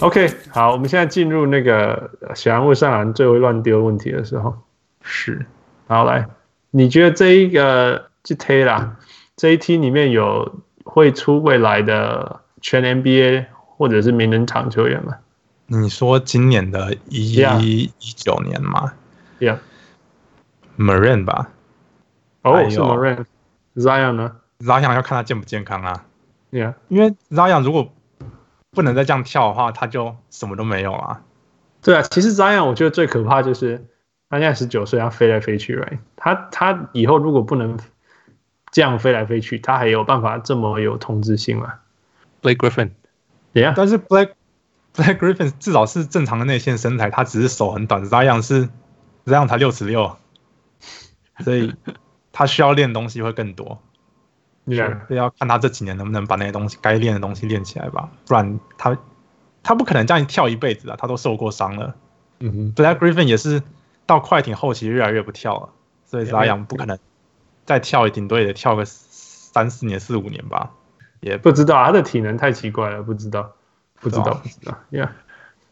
OK，好，我们现在进入那个小人物上篮最会乱丢问题的时候。是，好来，你觉得这一个这题啦，这一题里面有会出未来的全 NBA 或者是名人堂球员吗？你说今年的一一九年吗？Yeah，Marine 吧。哦、oh，是 Marine。Zion 呢？Zion 要看他健不健康啊。Yeah，因为 Zion 如果不能再这样跳的话，他就什么都没有了。对啊，其实 Zion 我觉得最可怕就是他现在十九岁，他飞来飞去，right？他他以后如果不能这样飞来飞去，他还有办法这么有统治性吗？Blake Griffin，Yeah，但是 Blake Blake Griffin 至少是正常的内线身材，他只是手很短。Zion 是 Zion 才六十六，所以他需要练东西会更多。是，要看他这几年能不能把那些东西该练的东西练起来吧，不然他他不可能这样跳一辈子啊，他都受过伤了。嗯哼，Blake Griffin 也是到快艇后期越来越不跳了，所以拉扬不可能再跳，顶多也得跳个三四年、四五年吧。也不知道他的体能太奇怪了，不知道，不知道，不知道。Yeah，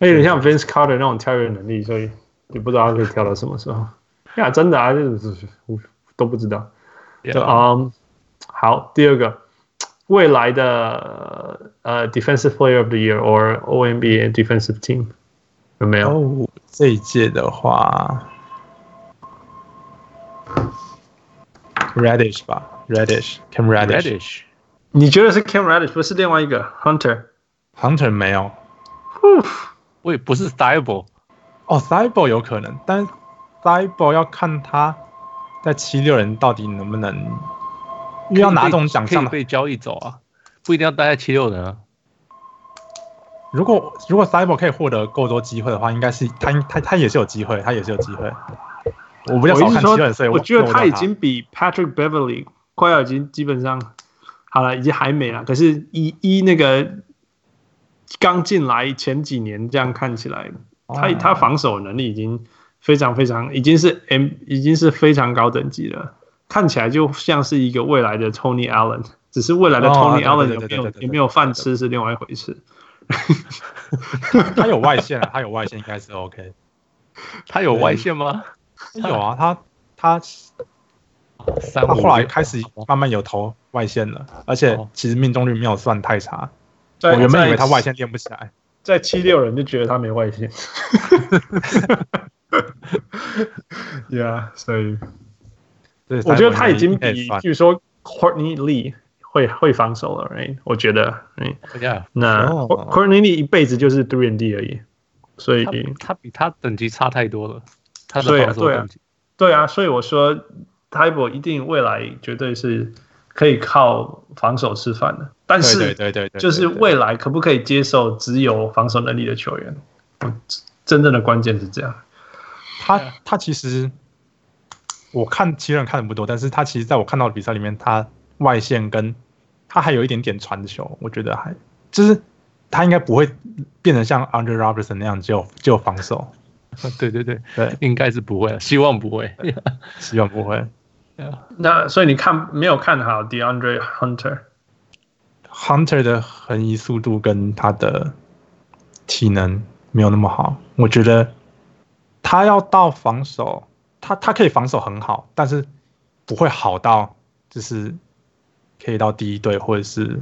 他有点像 Vince Carter 那种跳跃能力，所以也不知道他可以跳到什么时候。呀，真的啊，就是都不知道。就啊。Um, 好，第二个，未来的呃、uh,，Defensive Player of the Year or All-NBA Defensive Team 有没有？Oh, 这一届的话 Raddish 吧，Reddish，Cam Reddish。Reddish，你觉得是 Cam Reddish 不是另外一个 Hunter？Hunter 没有。我也，不是 Thybulle 哦 Thybulle 有可能，但 Thybulle 要看他在七六人到底能不能。因为要拿这种奖项可以被交易走啊，不一定要待在七六人啊。如果如果 Thybulle 可以获得够多机会的话，应该是他他他也是有机会，他也是有机会。我比较少看七六人，所以我觉得他已经比 Patrick Beverly 快要已经基本上好了，已经还没了。可是一一那个刚进来前几年这样看起来，他他防守能力已经非常非常，已经是 M 已经是非常高等级了。看起来就像是一个未来的 Tony Allen，只是未来的 Tony Allen 有没有有没有饭吃是另外一回事。他有外线啊，他有外线应该是 OK。他有外线吗？有啊，他他他后来开始慢慢有投外线了，而且其实命中率没有算太差。我原本以为他外线练不起来，在七六人就觉得他没外线。Yeah，所以。我觉得他已经比，比如说 Courtney Lee 会会防守了，right？我觉得，嗯那 Courtney Lee 一辈子就是 three and D 而已，所以他，他比他等级差太多了。他的防守等级，对啊，对啊，所以我说 Thybulle 一定未来绝对是可以靠防守吃饭的，但是对对对，就是未来可不可以接受只有防守能力的球员？真正的关键是这样，他他其实。我看七人看的不多，但是他其实在我看到的比赛里面，他外线跟他还有一点点传球，我觉得还就是他应该不会变成像 Andre Robertson 那样就就防守。对对对对，应该是不会，希望不会，希望不会。那所以你看没有看好 DeAndre Hunter？Hunter 的横移速度跟他的体能没有那么好，我觉得他要到防守。他他可以防守很好，但是不会好到就是可以到第一队或者是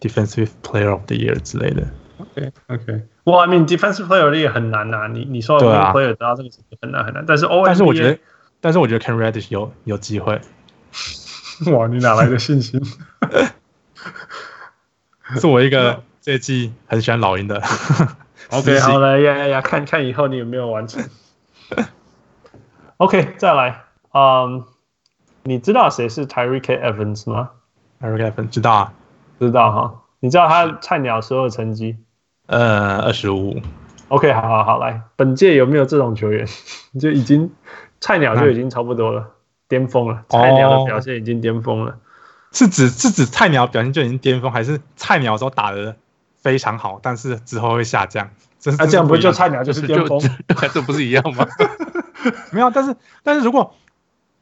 defensive player of the year 之类的。OK OK，我 I mean defensive player of the year 很难呐、啊，你你说 player 得到这个很难很难，但是 O 但是我觉得但是我觉得 Can Reddish 有有机会。哇，你哪来的信心？是我一个这一季很喜欢老鹰的。OK，好了呀呀呀，看看以后你有没有完成。OK，再来，嗯，你知道谁是 Tyreke Evans 吗？Tyreke Evans 知道啊，知道哈。你知道他菜鸟时候的成绩？呃，二十五。OK，好好好，来，本届有没有这种球员？就已经菜鸟就已经差不多了，巅峰了。菜鸟的表现已经巅峰了。是指是指菜鸟表现就已经巅峰，还是菜鸟时候打的非常好，但是之后会下降？这啊，这样不就菜鸟就是巅峰？这不是一样吗？没有，但是但是如果，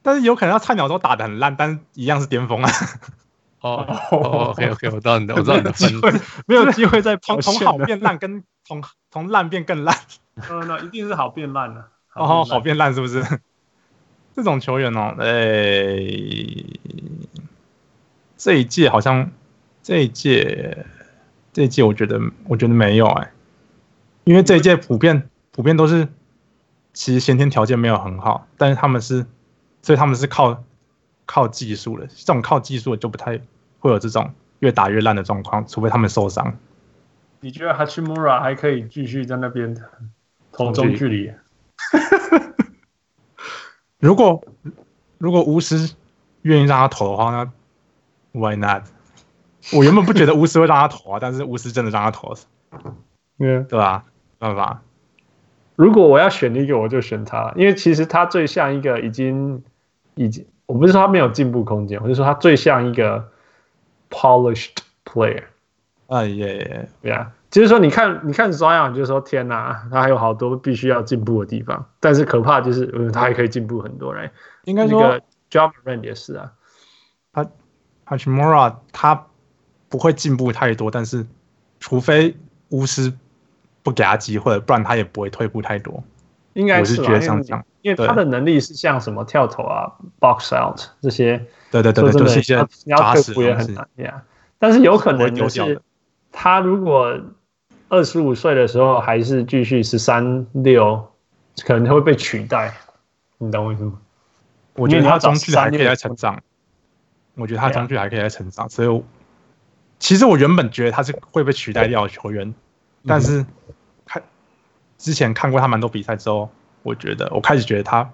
但是有可能要菜鸟都打的很烂，但是一样是巅峰啊。哦哦，OK OK，我知道你的，我知道你的机会。没有机会再从从好变烂跟从从烂变更烂。嗯，那一定是好变烂了。哦，好变烂是不是？这种球员哦，哎、欸，这一届好像这一届这一届，我觉得我觉得没有哎、欸，因为这一届普遍普遍都是其实先天条件没有很好，但是他们是，所以他们是靠靠技术的，这种靠技术的就不太会有这种越打越烂的状况，除非他们受伤。你觉得 Hachimura 还可以继续在那边投中距离？如果如果巫师愿意让他投的话，那 Why not？我原本不觉得巫师会让他投啊，但是巫师真的让他投了，嗯，对吧？没办法。如果我要选一个，我就选他，因为其实他最像一个已经已经，我不是说他没有进步空间，我是说他最像一个 polished player。哎耶，对啊。就是说，你看，你看 Zion，就是说，天哪，他还有好多必须要进步的地方。但是可怕就是，嗯，他还可以进步很多嘞。应该说，Ja Morant 也是啊。他 Hachimura 他不会进步太多，但是除非巫师不给他机会，不然他也不会退步太多。应该是，我是觉得像这样，因为他的能力是像什么跳投啊、box out 这些。对对对对，就是一些你要退步也很难呀。但是有可能就是他如果。二十五岁的时候还是继续十三六，可能会被取代，你懂我意思吗？我觉得他中距还可以再成长，我觉得他中距还可以再成长，所以其实我原本觉得他是会被取代掉的球员，但是看之前看过他蛮多比赛之后，我觉得我开始觉得他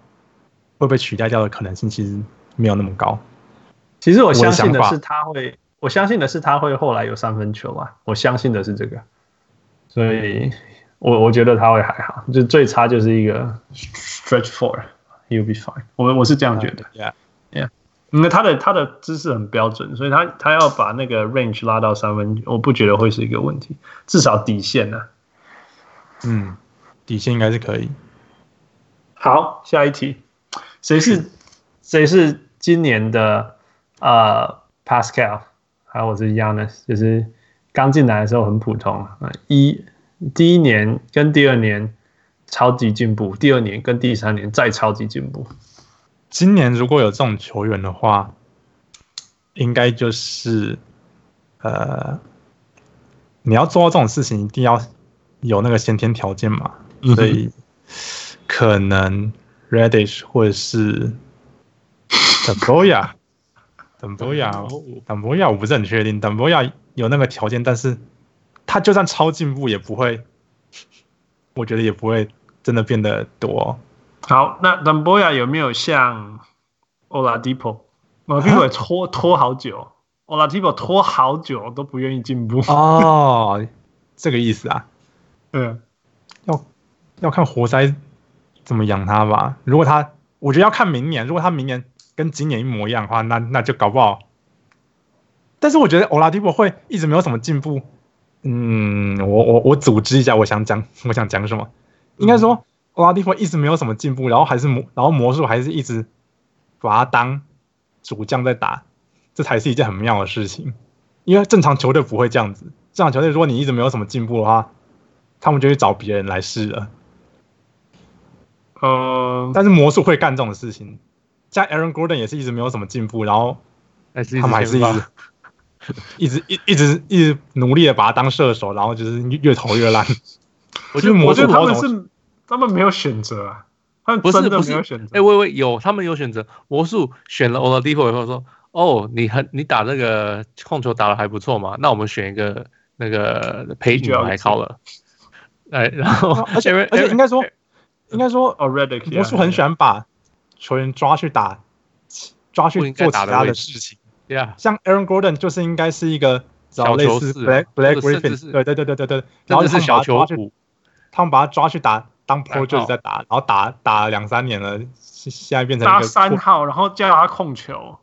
会被取代掉的可能性其实没有那么高。其实我相信的是他会，我相信的是他会后来有三分球啊，我相信的是这个。所以，我我觉得他会还好，就最差就是一个 stretch four，he'll be fine。我我是这样觉得，yeah，yeah。因为他的他的姿势很标准，所以他他要把那个 range 拉到三分，我不觉得会是一个问题，至少底线呢、啊。嗯，底线应该是可以。好，下一题，谁是谁是今年的呃 Pascal？还有我是 Giannis，就是。刚进来的时候很普通啊，一第一年跟第二年超级进步，第二年跟第三年再超级进步。今年如果有这种球员的话，应该就是呃，你要做到这种事情，一定要有那个先天条件嘛，所以可能 Radish 或者是 Damboya，Damboya 哦，Damboya 我不是很确定，Damboya 有那个条件，但是他就算超进步也不会，我觉得也不会真的变得多。好，那 Damboya 有没有像 Oladipo？Oladipo 拖拖好久，Oladipo 拖好久都不愿意进步。哦，这个意思啊？对，要。要看活塞怎么养他吧。如果他，我觉得要看明年。如果他明年跟今年一模一样的话，那那就搞不好。但是我觉得欧拉迪波会一直没有什么进步。嗯，我我我组织一下，我想讲我想讲什么？应该说欧拉迪波一直没有什么进步，然后还是魔，然后魔术还是一直把他当主将在打，这才是一件很妙的事情。因为正常球队不会这样子，正常球队如果你一直没有什么进步的话，他们就去找别人来试了。呃，但是魔术会干这种事情，像 Aaron Gordon 也是一直没有什么进步，然后他们还是 一直。一直一一直一直努力的把他当射手，然后就是越投越烂。我觉得魔术他们是他们没有选择啊，他们真的没有选择。哎，喂喂，有他们有选择。魔术选了 Oladipo 以后说：“哦，你很你打那个控球打的还不错嘛，那我们选一个那个陪你来考了。”哎，然后而且而且应该说应该说魔术很喜欢把球员抓去打抓去做其他的事情。Yeah. 像 Aaron Gordon 就是应该是一个小类似 Black Black Griffin，对对对对对对，然后是小球去，他们把他抓去打当 Pro 就是在打，然后打打两三年了，现在变成一个三号，然后叫他控球，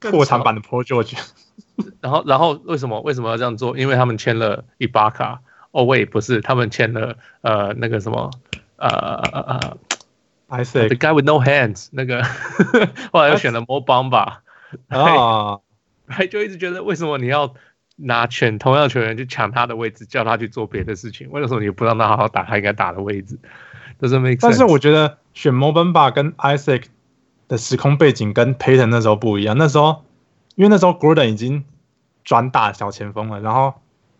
破产版的 Pro George。然后然后为什么为什么要这样做？因为他们签了伊巴卡。哦喂，不是，他们签了呃那个什么呃呃呃，I say the guy with no hands 那个，后来又选了 Mo Bamba。啊，还就一直觉得为什么你要拿全同样球员去抢他的位置，叫他去做别的事情？为什么你不让他好好打他应该打的位置？这是没。但是我觉得选 Mo Bamba 跟 Isaac 的时空背景跟 Payton 那时候不一样。那时候因为那时候 Gordon 已经转打小前锋了，然后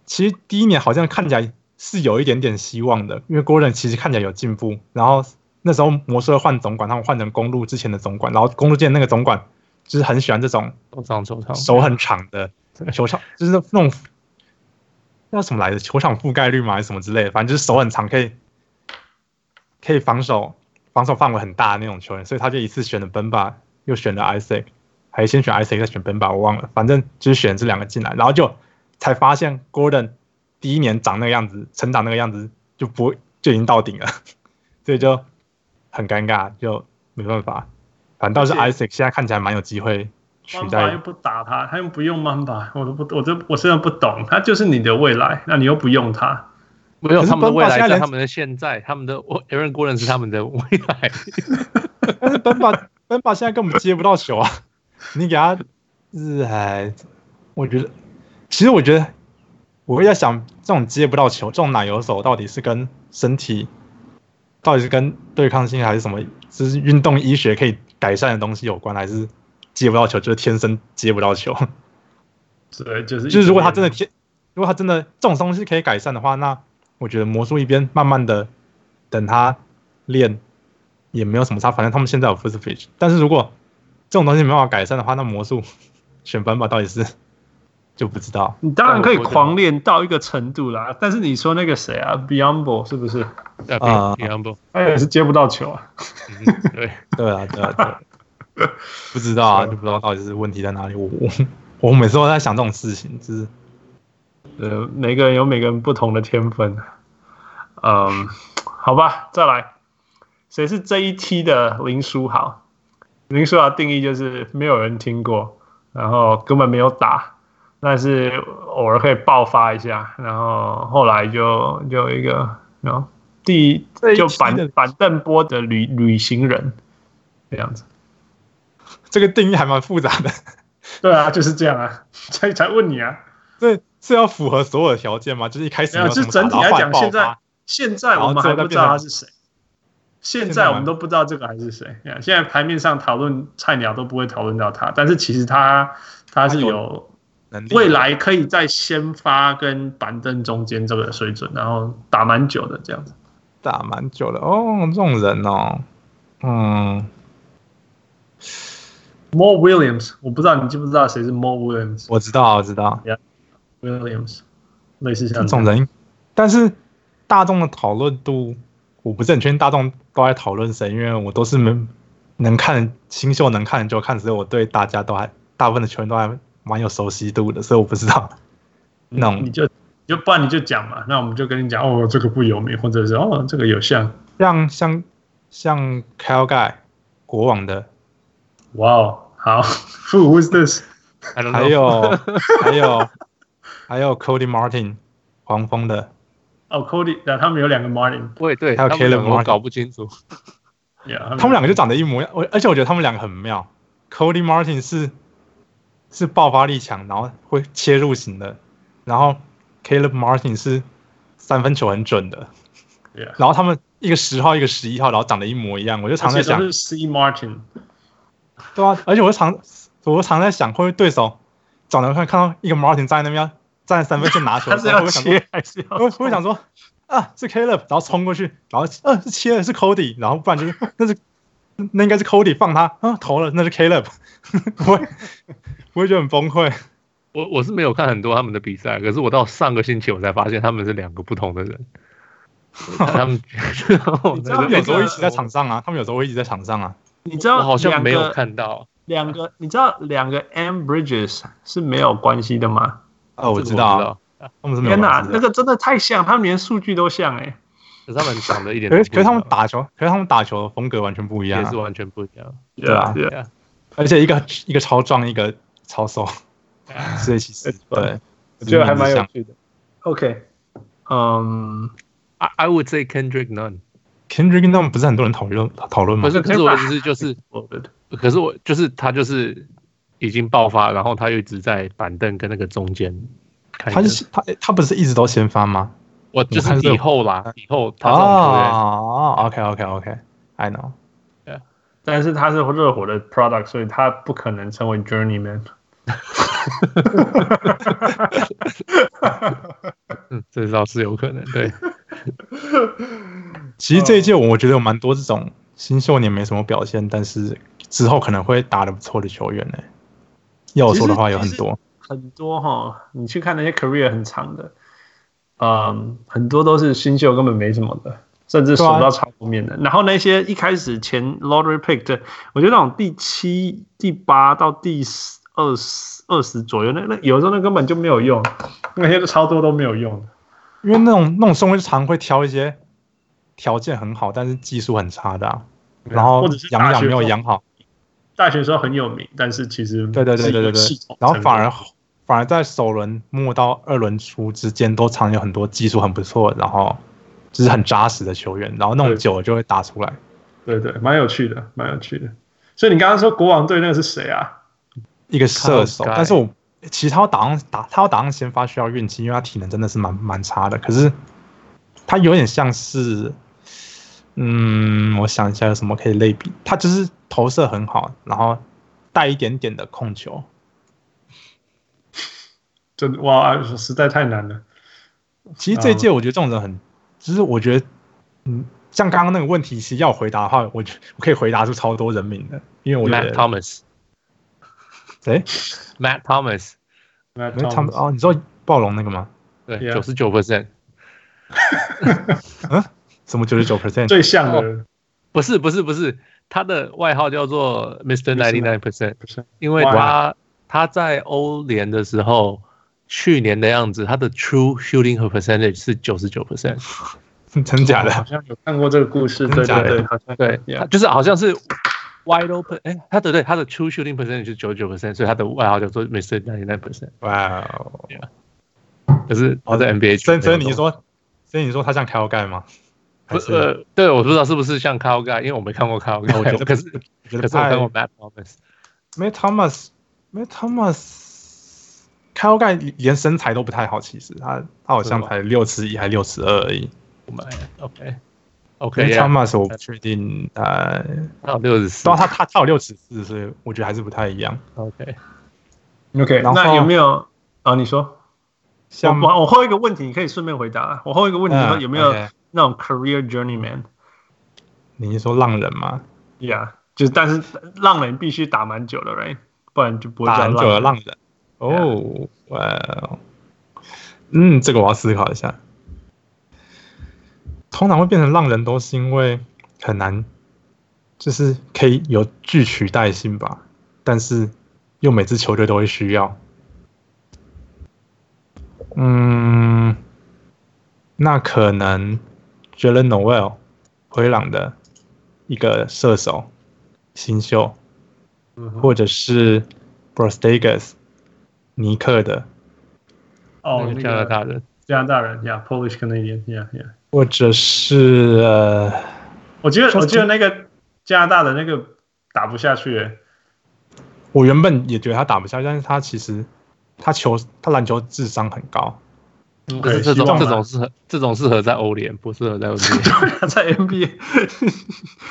其实第一年好像看起来是有一点点希望的，因为 Gordon 其实看起来有进步。然后那时候魔术换总管，他们换成公路之前的总管，然后公路见那个总管就是很喜欢这种手很长的。球场就是那种叫什么来着？球场覆盖率嘛，还是什么之类的？反正就是手很长，可以可以防守，防守范围很大的那种球员。所以他就一次选了 Bamba，又选了 Isaac，还先选 Isaac 再选 Benba，我忘了。反正就是选这两个进来，然后就才发现 Gordon 第一年长那个样子，成长那个样子就不就已经到顶了，所以就很尴尬，就没办法。反倒是 Isaac 现在看起来蛮有机会。曼巴又不打他，他又不用曼巴，我都不，我都我虽然不懂，他就是你的未来，那你又不用他，没有他们的未来是他们的现在，他们的 Aaron Gordon 是他们的未来，但是本巴本巴现在根本接不到球啊，你给他是还，我觉得，其实我觉得，我会在想，这种接不到球，这种奶油手到底是跟身体，到底是跟对抗性还是什么，就是运动医学可以改善的东西有关，还是？接不到球就是天生接不到球，对，就是就是如果他真的天，如果他真的这种东西可以改善的话，那我觉得魔术一边慢慢的等他练也没有什么差，反正他们现在有 first pitch，但是如果这种东西没办法改善的话，那魔术 选班吧到底是就不知道。你当然可以狂练到一个程度啦，但是你说那个谁啊，Biyombo 是不是？啊，Biyombo 他也是接不到球啊。对 对啊，对啊，对。不知道啊，就不知道到底是问题在哪里。我我我每次都在想这种事情，就是呃，每个人有每个人不同的天分。嗯，好吧，再来，谁是这一期的林书豪？林书豪定义就是没有人听过，然后根本没有打，但是偶尔可以爆发一下，然后后来就就一个，然后第就板板凳波的旅旅行人这样子。这个定义还蛮复杂的，对啊，就是这样啊，才才问你啊，对，是要符合所有的条件吗？就是一开始没有，就整体来讲，现在现在我们还不知道他是谁，现在我们都不知道这个还是谁。现在牌面上讨论菜鸟都不会讨论到他，但是其实他他是有未来可以在先发跟板凳中间这个水准，然后打蛮久的这样子，打蛮久的哦，这种人哦，嗯。，More Williams，我不知道你知不知道谁是 More Williams？我知道，我知道。Yeah，Williams，类似像这种人，但是大众的讨论度，我不是很确定大众都在讨论谁，因为我都是能能看新秀能看就看，所以我对大家都还大部分的球员都还蛮有熟悉度的，所以我不知道。那你就就不然你就讲嘛，那我们就跟你讲哦，这个不有名，或者是哦，这个有像像像像 Kyle Guy 国王的。哇哦，好，Who is this？还有还有还有 Cody Martin，黄蜂的。哦，Cody，那他们有两个 Martin。对对，还有 Caleb Martin，搞不清楚。Yeah, 他们两个就长得一模一样，我而且我觉得他们两个很妙。Cody Martin 是是爆发力强，然后会切入型的，然后 Caleb Martin 是三分球很准的。Yeah. 然后他们一个十号，一个十一号，然后长得一模一样，我就常在想。是 C Martin。对啊，而且我就常，我常在想，会不会对手长得看看到一个 Martin 站在那边，站在三分线拿球，他是要切还是要？会会想说啊，是 Caleb，然后冲过去，然后呃、啊、是切的是 Cody，然后不然就是 那是那应该是 Cody 放他啊投了，那是 Caleb，不会不会觉得很崩溃。我我是没有看很多他们的比赛，可是我到上个星期我才发现他们是两个不同的人。他们 他们有时候一起在场上啊，他们有时候会一起在场上啊。你知道我好像没有看到两个，你知道两个 M Bridges 是没有关系的吗？哦，我知道，天哪，那个真的太像，他们连数据都像哎。可是他们长得一点，可是可是他们打球，可是他们打球的风格完全不一样，也是完全不一样，对啊，对啊，而且一个一个超壮，一个超瘦，所以其实对，我觉得还蛮有趣的。OK，嗯，I I would say Kendrick Nunn。Kendrick Nunn 不是很多人讨论讨论吗？不是，可是我意思就是，可是我就是他就是已经爆发，然后他又一直在板凳跟那个中间他是他他不是一直都先发吗？我就是以后啦，以后他哦，OK OK OK，I know。但是他是热火的 product，所以他不可能成为 journeyman。嗯，这倒是有可能。对，其实这一届我我觉得有蛮多这种新秀年没什么表现，但是之后可能会打的不错的球员呢。要我说的话，有很多很多哈，你去看那些 career 很长的，嗯，很多都是新秀，根本没什么的。甚至数到超后面的，啊、然后那些一开始前 lottery pick 的，我觉得那种第七、第八到第二十、二十左右，那那有时候那根本就没有用，那些超多都没有用。因为那种那种顺位常会挑一些条件很好，但是技术很差的、啊，然后养养没有养好。大学时候很有名，但是其实对对对对对对，然后反而反而在首轮末到二轮初之间都藏有很多技术很不错，然后。就是很扎实的球员，然后弄久了就会打出来。对对，蛮有趣的，蛮有趣的。所以你刚刚说国王队那个是谁啊？一个射手，但是我其实他要打上打，他要打上先发需要运气，因为他体能真的是蛮蛮差的。可是他有点像是，嗯，我想一下有什么可以类比，他就是投射很好，然后带一点点的控球。真哇，实在太难了。其实这一届我觉得这种人很。其实我觉得，嗯，像刚刚那个问题，其实要回答的话，我我可以回答出超多人名的，因为我觉得 Matt Thomas，谁？Matt Thomas，Matt Thomas 哦，你说暴龙那个吗？对，九十九 percent。嗯？什么九十九 percent？最像的？不是不是不是，他的外号叫做 Mr. Ninety Nine Percent，因为他他在欧联的时候。去年的样子，他的 true shooting 和 percentage 是九十九 percent，真假的？好像有看过这个故事，对对对，好像对，他就是好像是 wide open，哎，他的对他的 true shooting percentage 是九十九 percent，所以他的外号叫做 Mr. Ninety Nine Percent。哇哦，可是我在 NBA，所以所以你说，所以你说他像 Kyle Guy 吗？不是，呃，对，我不知道是不是像 Kyle Guy，因为我没看过 Kyle Guy，可是可是我看过 Matt Thomas，Matt Thomas，Matt Thomas。Kyle Guy 连身材都不太好，其实他他好像才六尺一还六尺二而已。OK OK Thomas 我不确定，呃，他有六十四，他他他有六尺四，所以我觉得还是不太一样。OK OK，那有没有啊？你说，像我我后一个问题，你可以顺便回答。我后一个问题说有没有那种 career journeyman？你是说浪人吗？Yeah，就是但是浪人必须打蛮久的，right？不然就不会叫很久的浪人。哦，哇，嗯，这个我要思考一下。通常会变成浪人，都是因为很难，就是可以有具取代性吧，但是又每支球队都会需要。嗯，那可能 Jaylen Nowell 灰狼的一个射手新秀，或者是 Brazdeikis 尼克的，哦，那个加拿大人，加拿大人，Yeah，Polish Canadian，Yeah，Yeah，或者是呃，我记得我记得那个加拿大的那个打不下去。我原本也觉得他打不下去，但是他其实他球他篮球智商很高。可是这种这种适合这种适合在欧联，不适合在 NBA。在 NBA，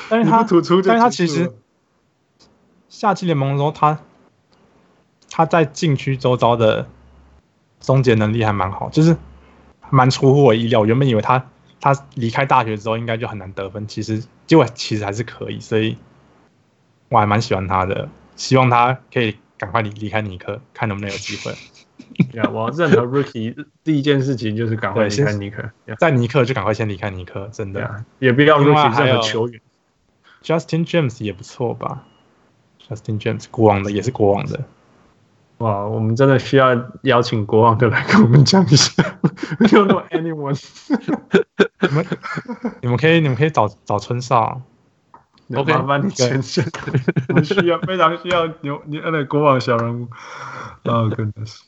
但是他突出，但是他其实夏季联盟的时候他。他在禁区周遭的终结能力还蛮好，就是蛮出乎我意料。原本以为他他离开大学之后应该就很难得分，其实结果其实还是可以，所以我还蛮喜欢他的。希望他可以赶快离离开尼克，看能不能有机会。Yeah, 我任何 rookie 第一件事情就是赶快离开尼克，在尼克就赶快先离开尼克，真的。Yeah, 也不要 rookie 任何球员，Justin James 也不错吧？Justin James 国王的也是国王的。哇，我们真的需要邀请国王的来跟我们讲一下。We don't know anyone 你们你们可以你们可以找找春少。OK，麻烦你牵线。我们需要非常需要牛牛的国王小人物。Oh goodness，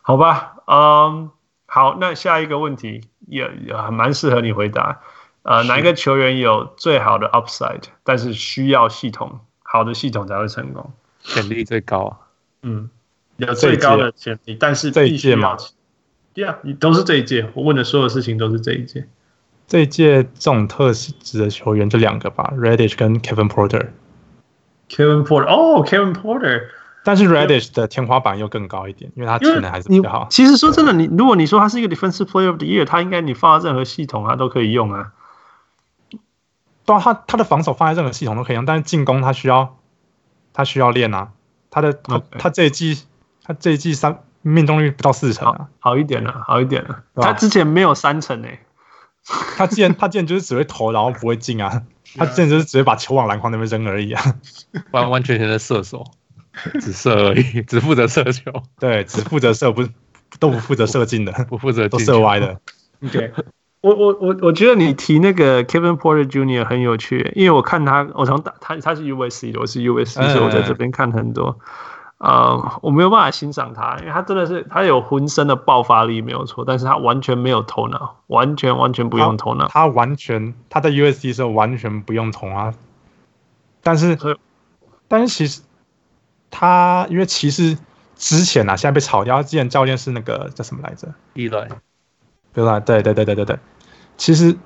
好吧，嗯，好，那下一个问题也也还蛮适合你回答。呃，哪一个球员有最好的 upside，但是需要系统好的系统才会成功？潜力最高啊。嗯。有最高的潜力，但是这一届嘛，Yeah，你都是这一届。我问的所有事情都是这一届。这一届这种特质的球员就两个吧，Reddish 跟 Kevin Porter。Kevin Porter，哦，Kevin Porter。但是 Reddish 的天花板又更高一点，因为他体能还是比较好。其实说真的，你如果你说他是一个 Defensive Player of the Year，他应该你放在任何系统他都可以用啊。对啊，他他的防守放在任何系统都可以用，但是进攻他需要他需要练啊。他的.他这一季他这一季三命中率不到四成啊，好，好一点了，好一点了。他之前没有三成诶、欸，他之前他之前就是只会投，然后不会进啊。他之前就是只会把球往篮筐那边扔而已啊，完完全全的射手，只射而已，只负责射球。对，只负责射，不都不负责射进的，不负责都射歪的。对。我我我我觉得你提那个 Kevin Porter Jr. 很有趣，因为我看他，我从打他他是 USC 的，我是 USC，所以我在这边看很多。呃，我没有办法欣赏他，因为他真的是他有浑身的爆发力没有错，但是他完全没有头脑，完全完全不用头脑。他完全他在 USD 的时候完全不用头脑，但是以但是其实他因为骑士之前啊，现在被炒掉，之前教练是那个叫什么来着？伊莱。对吧？对对对对对对，其实，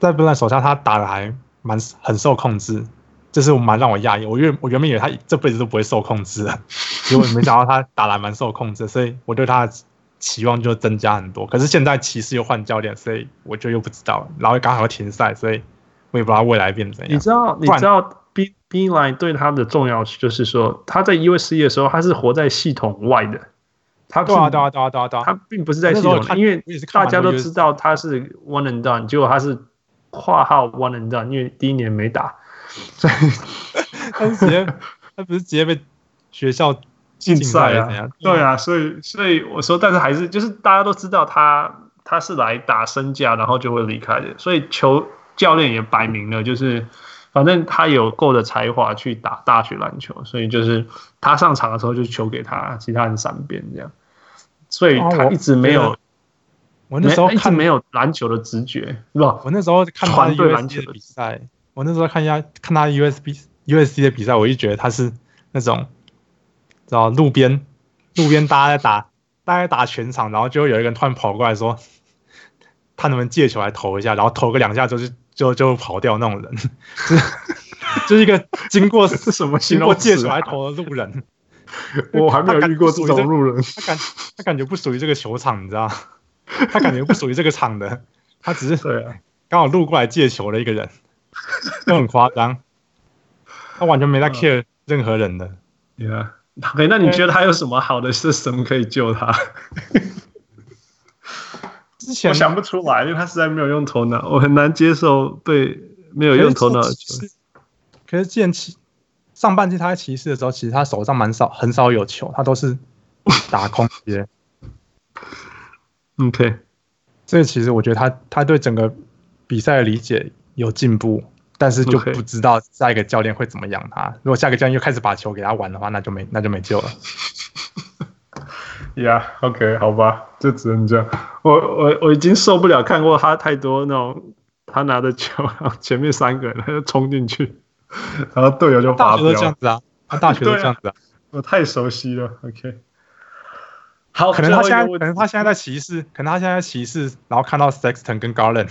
在布兰手下他打的还蛮很受控制，这是我蛮让我讶异。我原我原本以为他这辈子都不会受控制的，结果没想到他打的还蛮受控制，所以我对他的期望就增加很多。可是现在骑士又换教练，所以我就又不知道了。然后刚好要停赛，所以我也不知道未来变怎样。你知道？你知道 B Beilein 对他的重要就是说，他在 USC 的时候，他是活在系统外的。他对啊对啊对啊对啊，他并不是在系统，因为大家都知道他是 one and done，结果他是括号 one and done，因为第一年没打，所以 他是直接他不是直接被学校禁赛啊？对啊，所以所以我说，但是还是就是大家都知道他他是来打身价，然后就会离开的，所以球教练也摆明了就是。反正他有够的才华去打大学篮球，所以就是他上场的时候就球给他，其他人闪边这样，所以他一直没有，哦、我，那时候看一直没有篮球的直觉，是吧？我那时候看他 USC 的比赛，我那时候看一下看他 USB USC 的比赛，我就觉得他是那种，知道路边路边大家在打，大家在打全场，然后就会有一个人突然跑过来说，他能不能借球来投一下，然后投个两下就是。就就跑掉那种人，就 是就是一个经过是什么经过借球来投的路人，我还没有遇过这种路人。他感他感觉不属于这个球场，你知道？他感觉不属于这个场的，他只是 刚好路过来借球的一个人，就很夸张。他完全没在 care 任何人的。对啊，OK，那你觉得他有什么好的 system 可以救他？之前我想不出来，因为他实在没有用头脑，我很难接受被没有用头脑的球。可是之前骑上半季他在骑士的时候，其实他手上蛮少，很少有球，他都是打空接。OK，所以其实我觉得他他对整个比赛的理解有进步，但是就不知道下一个教练会怎么养他。如果下一个教练又开始把球给他玩的话，那就没那就没救了。呀、yeah，OK，好吧，就只能这样。我我我已经受不了看过他太多那种，他拿着球，然后前面三个人他就冲进去，然后队友就。大学都这样子啊，他大学都这样子啊。啊我太熟悉了，OK。好，可能他现在可能他现在在骑士，可能他现在在骑士，然后看到 Sexton 跟 Garland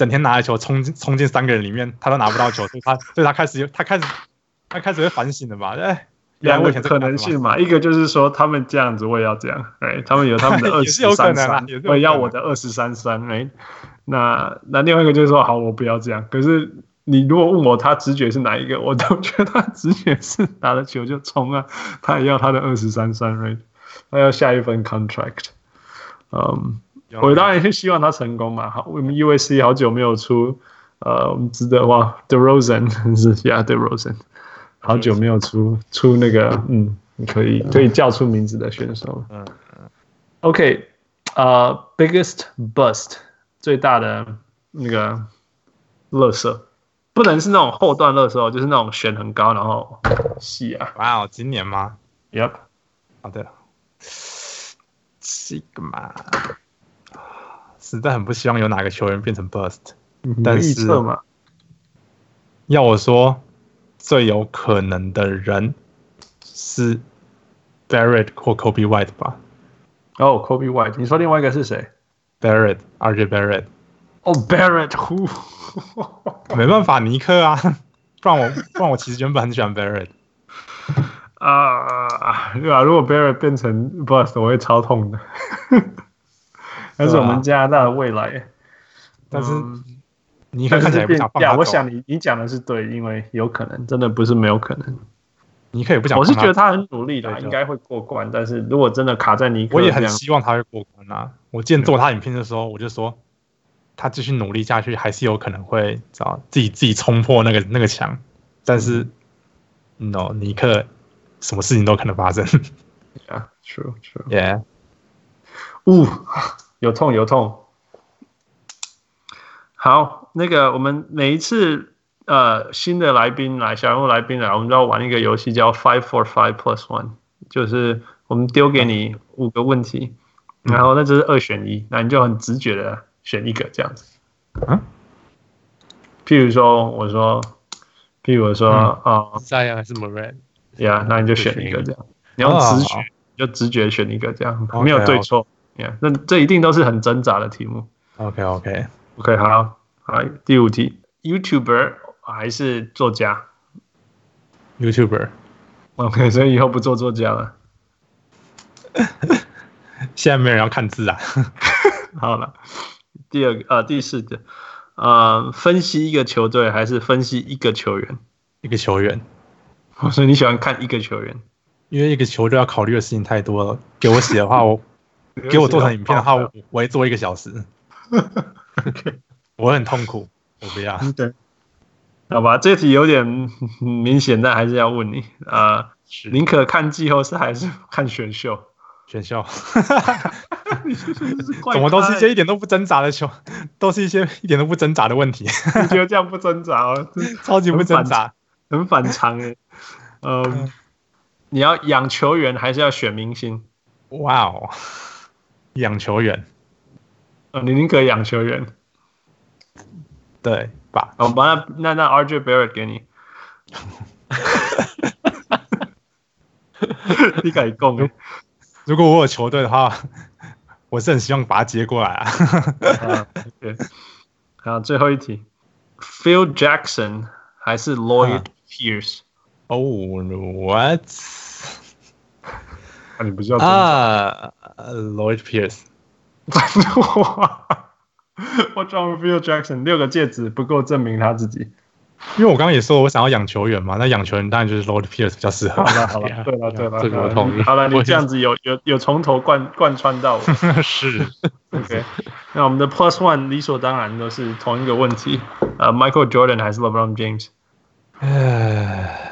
整天拿着球冲进冲进三个人里面，他都拿不到球，所以他所以他开始他开始他开始会反省的吧？哎。两个可能性嘛，一个就是说他们这样子，我也要这样，哎，他们有他们的 二十三三，我也要我的二十三三，哎，那那另外一个就是说，好，我不要这样。可是你如果问我他直觉是哪一个，我都觉得他直觉是拿了球就冲啊，他也要他的二十三三，right？他要下一份 contract，嗯，我当然是希望他成功嘛。好，我们 USC 好久没有出，呃，我们值得哇 derozen 是呀，DeRozan。好久没有出出那个，嗯，你可以可以叫出名字的选手。嗯嗯。OK，呃、uh,，biggest bust 最大的那个乐色，不能是那种后段乐色，就是那种选很高然后细啊。哇哦，今年吗？Yep。好的。Sigma。实在很不希望有哪个球员变成 bust，但是要我说。最有可能的人是 Barrett 或 Kobe White 吧？哦，Kobe White，你说另外一个是谁？Barrett，RJ Barrett。哦，Barrett，没办法，尼克啊，不然我不然我其实原本很喜欢 Barrett。啊，对啊？如果 Barrett 变成 Bust，我会超痛的。那是我们加拿大的未来。但是尼克看起来不想。我想你你讲的是对，因为有可能，真的不是没有可能。尼克也不想。我是觉得他很努力的，应该会过关。但是如果真的卡在尼克，我也很希望他会过关啊！我见做他影片的时候，我就说。他继续努力下去，还是有可能会找自己自己冲破那个那个墙，但是，no，尼克，什么事情都可能发生。Yeah，true true。Yeah。呜，有痛有痛。好，那个我们每一次呃新的来宾来，小人物来宾来，我们都要玩一个游戏叫 Five for Five Plus One，就是我们丢给你五个问题，嗯、然后那就是二选一，那你就很直觉的。选一个这样子，嗯，譬如说，我说，譬如说，啊，Zion 还是 Morant，Yeah，那你就选一个这样，你用直觉，就直觉选一个这样，没有对错，Yeah，那这一定都是很挣扎的题目。OK，OK，OK，好，好，第五题，YouTuber 还是作家？YouTuber，OK，所以以后不做作家了。现在没人要看字啊，好了。第二个呃，第四个，呃，分析一个球队还是分析一个球员？一个球员，我说你喜欢看一个球员，因为一个球队要考虑的事情太多了。给我写的话，我 给我做成影片的话，我我会做一个小时。我很痛苦，我不要。对，好吧，这题有点 明显，但还是要问你啊，宁可看季后赛还是看选秀？选秀，怎么都是一些一点都不挣扎的球，都是一些一点都不挣扎的问题。你觉得这样不挣扎哦？超级不挣扎，很反常哎。嗯，你要养球员还是要选明星？哇哦，养球员。哦，你宁可养球员？对吧？我把那那那 RJ Barrett 给你。你敢讲？如果我有球队的话，我是很希望把他接过来啊。好，最后一题，Phil Jackson 还是 Lloyd Pierce？哦、oh,，What？啊，你不知道啊、uh,？Lloyd Pierce？我装 Phil Jackson 六个戒指不够证明他自己。因为我刚刚也说，我想要养球员嘛，那养球员当然就是 Lloyd Pierce 比较适合。好了好了，对了对了，这个我同意。好了，你这样子有有有从头贯贯穿到。是。OK，那我们的 Plus One 理所当然都是同一个问题，呃，Michael Jordan 还是 LeBron James？唉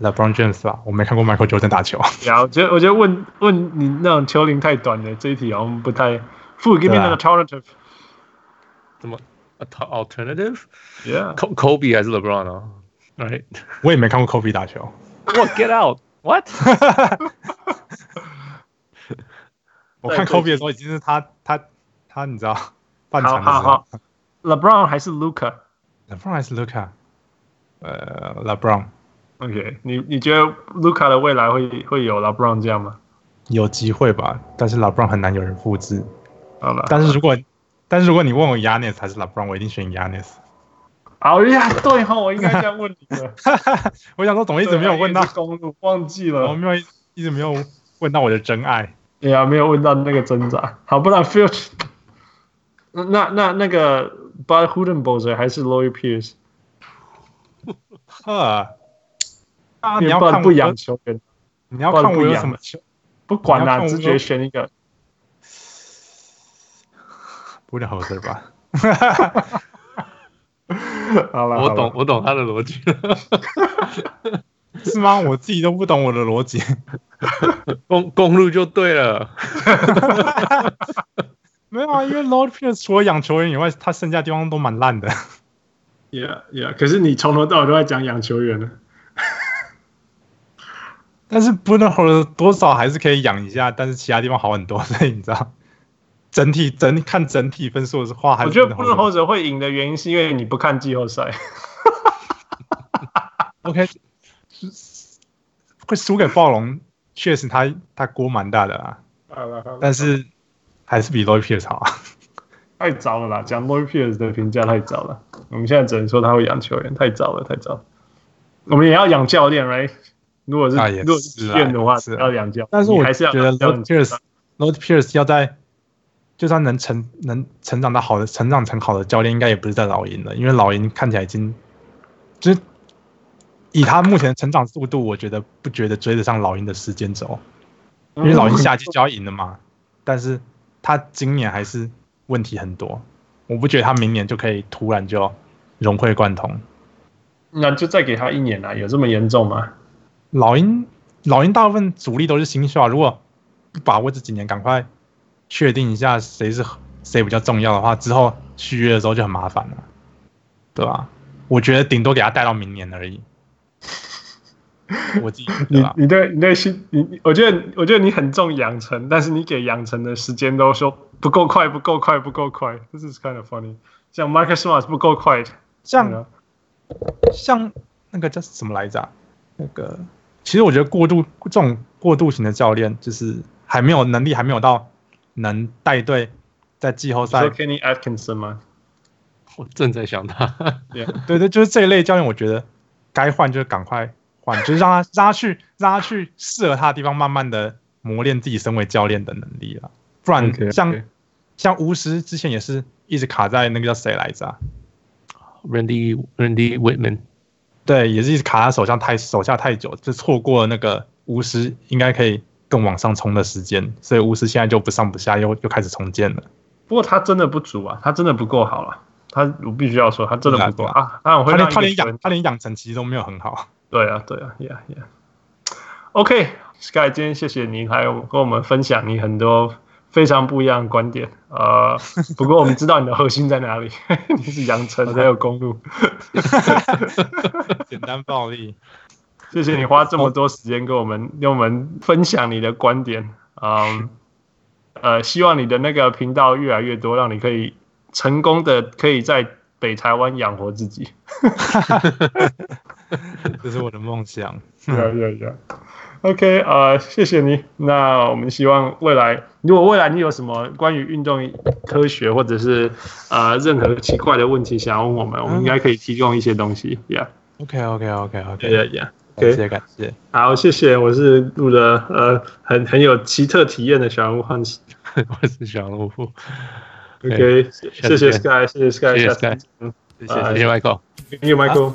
，LeBron James 吧，我没看过 Michael Jordan 打球。呀，我觉得我觉得问问你那种球龄太短了，这一题好像不太。Fu give me an alternative。怎么？Alternative, yeah. Kobe 还是 LeBron 啊？Right，我也没看过 Kobe 打球。What? Get out! What? 我看 Kobe 的时候已经是他他他，你知道，半场的时候。，LeBron 还是 Luka？LeBron 还是 Luka？呃，LeBron。OK，你你觉得 Luka 的未来会会有 LeBron 这样吗？有机会吧，但是 LeBron 很难有人复制。好了，但是如果但是如果你问我 Giannis 还是 LeBron，我一定选 Giannis。好呀，对哈，我应该这样问你的。我想说，怎么一直没有问到公路？忘记了，我没有一直没有问到我的真爱。对呀，没有问到那个挣扎。好，不然 Phil，那那那那个 Bud Budenholzer 还是 Lloyd Pierce？呵，啊，你要看不养球员，你要看我有什么球？不管啦，直接选一个。不能好事吧？好了，我懂，我懂他的逻辑，是吗？我自己都不懂我的逻辑。公公路就对了，没有啊，因为 Lloyd Pierce 除了养球员以外，他剩下地方都蛮烂的。Yeah, yeah。可是你从头到尾都在讲养球员呢。但是不能好多少还是可以养一下，但是其他地方好很多，所以你知道。整体整看整体分数的话，还是我觉得布伦霍泽会赢的原因是因为你不看季后赛。OK，会输给暴龙，确实他他锅蛮大的啊。好了好了，但是还是比 Lloyd Pierce 好啊。太早了啦，讲 Lloyd Pierce 的评价太早了。我们现在只能说他会养球员，太早了，太早了。我们也要养教练，right？如果是、如果的话，是要两教。但是我还是要觉得 Lloyd Pierce，Lloyd Pierce 要在，就算能成能成长到好的，成长成好的教练，应该也不是在老鹰了，因为老鹰看起来已经，就是以他目前的成长速度，我觉得不觉得追得上老鹰的时间轴，因为老鹰下季就要赢了嘛。但是他今年还是。问题很多，我不觉得他明年就可以突然就融会贯通。那就再给他一年啊？有这么严重吗？老鹰老鹰大部分主力都是新秀啊，如果不把握这几年，赶快确定一下谁是谁比较重要的话，之后续约的时候就很麻烦了，对吧？我觉得顶多给他带到明年而已。我自己 你你对你对新你，我觉得我觉得你很重养成，但是你给养成的时间都说不够快，不够快，不够快。This is kind of funny。像 Microsoft 不够快，像、嗯、像那个叫什么来着？那个其实我觉得过度这种过度型的教练，就是还没有能力，还没有到能带队在季后赛。Kenny Atkinson 吗？我正在想他。Yeah. 对对，就是这一类教练，我觉得该换就赶快。换 就是让他让他去让他去适合他的地方，慢慢的磨练自己身为教练的能力了。不然像 okay, okay. 像巫师之前也是一直卡在那个叫谁来着？Randy Randy Whitman，对，也是一直卡在手下太手下太久，就错过了那个巫师应该可以更往上冲的时间。所以巫师现在就不上不下，又又开始重建了。不过他真的不足啊，他真的不够好了。他我必须要说，他真的不够啊。他他连他连养他连养成其实都没有很好。对啊，对啊，Yeah Yeah。OK，Sky，今天谢谢你，还有跟我们分享你很多非常不一样的观点。呃，不过我们知道你的核心在哪里，你是养成还有公路。简单暴力。谢谢你花这么多时间跟我们跟我们分享你的观点。嗯，呃，希望你的那个频道越来越多，让你可以成功的可以在北台湾养活自己。这是我的梦想。呀呀呀！OK，呃，谢谢你。那我们希望未来，如果未来你有什么关于运动科学或者是呃任何奇怪的问题想要问我们，我们应该可以提供一些东西。Yeah。OK，OK，OK，OK。Yeah yeah。感谢感谢。好，谢谢。我是录的呃很很有奇特体验的小人物汉斯。我是小人物。OK，谢谢 Sky，谢谢 Sky，谢谢 Sky，谢谢 Michael，谢谢 Michael。